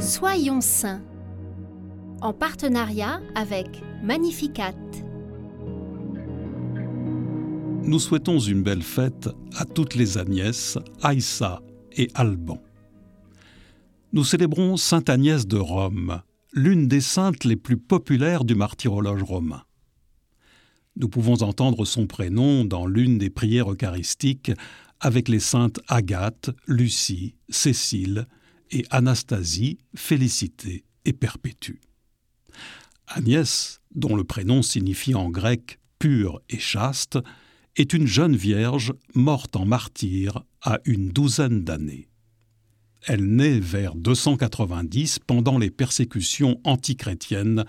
Soyons saints en partenariat avec Magnificat. Nous souhaitons une belle fête à toutes les Agnès, Aïssa et Alban. Nous célébrons Sainte Agnès de Rome, l'une des saintes les plus populaires du martyrologe romain. Nous pouvons entendre son prénom dans l'une des prières eucharistiques avec les saintes Agathe, Lucie, Cécile et Anastasie, Félicité et Perpétue. Agnès, dont le prénom signifie en grec pur et chaste, est une jeune vierge morte en martyr à une douzaine d'années. Elle naît vers 290 pendant les persécutions antichrétiennes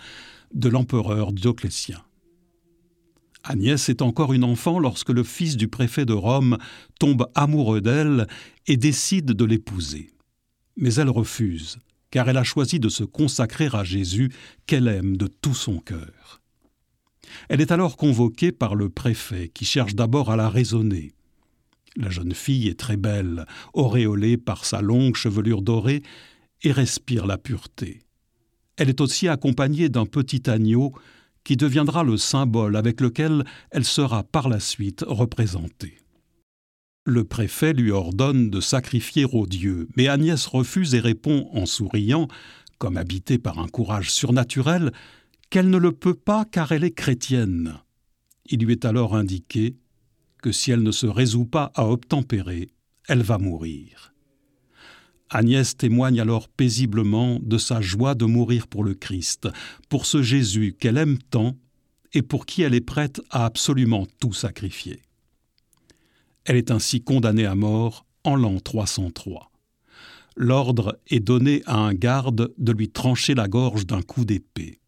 de l'empereur Dioclétien. Agnès est encore une enfant lorsque le fils du préfet de Rome tombe amoureux d'elle et décide de l'épouser. Mais elle refuse, car elle a choisi de se consacrer à Jésus qu'elle aime de tout son cœur. Elle est alors convoquée par le préfet, qui cherche d'abord à la raisonner. La jeune fille est très belle, auréolée par sa longue chevelure dorée, et respire la pureté. Elle est aussi accompagnée d'un petit agneau qui deviendra le symbole avec lequel elle sera par la suite représentée. Le préfet lui ordonne de sacrifier au Dieu, mais Agnès refuse et répond en souriant, comme habitée par un courage surnaturel, qu'elle ne le peut pas car elle est chrétienne. Il lui est alors indiqué que si elle ne se résout pas à obtempérer, elle va mourir. Agnès témoigne alors paisiblement de sa joie de mourir pour le Christ, pour ce Jésus qu'elle aime tant et pour qui elle est prête à absolument tout sacrifier. Elle est ainsi condamnée à mort en l'an 303. L'ordre est donné à un garde de lui trancher la gorge d'un coup d'épée.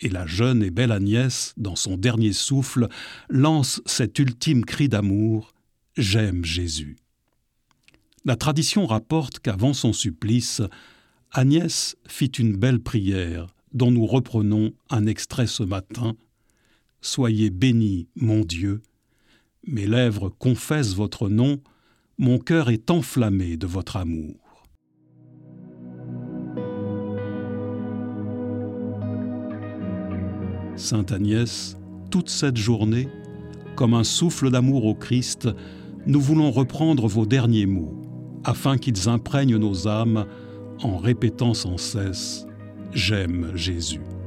Et la jeune et belle Agnès, dans son dernier souffle, lance cet ultime cri d'amour J'aime Jésus. La tradition rapporte qu'avant son supplice, Agnès fit une belle prière dont nous reprenons un extrait ce matin. Soyez béni, mon Dieu, mes lèvres confessent votre nom, mon cœur est enflammé de votre amour. Sainte Agnès, toute cette journée, comme un souffle d'amour au Christ, nous voulons reprendre vos derniers mots, afin qu'ils imprègnent nos âmes en répétant sans cesse ⁇ J'aime Jésus ⁇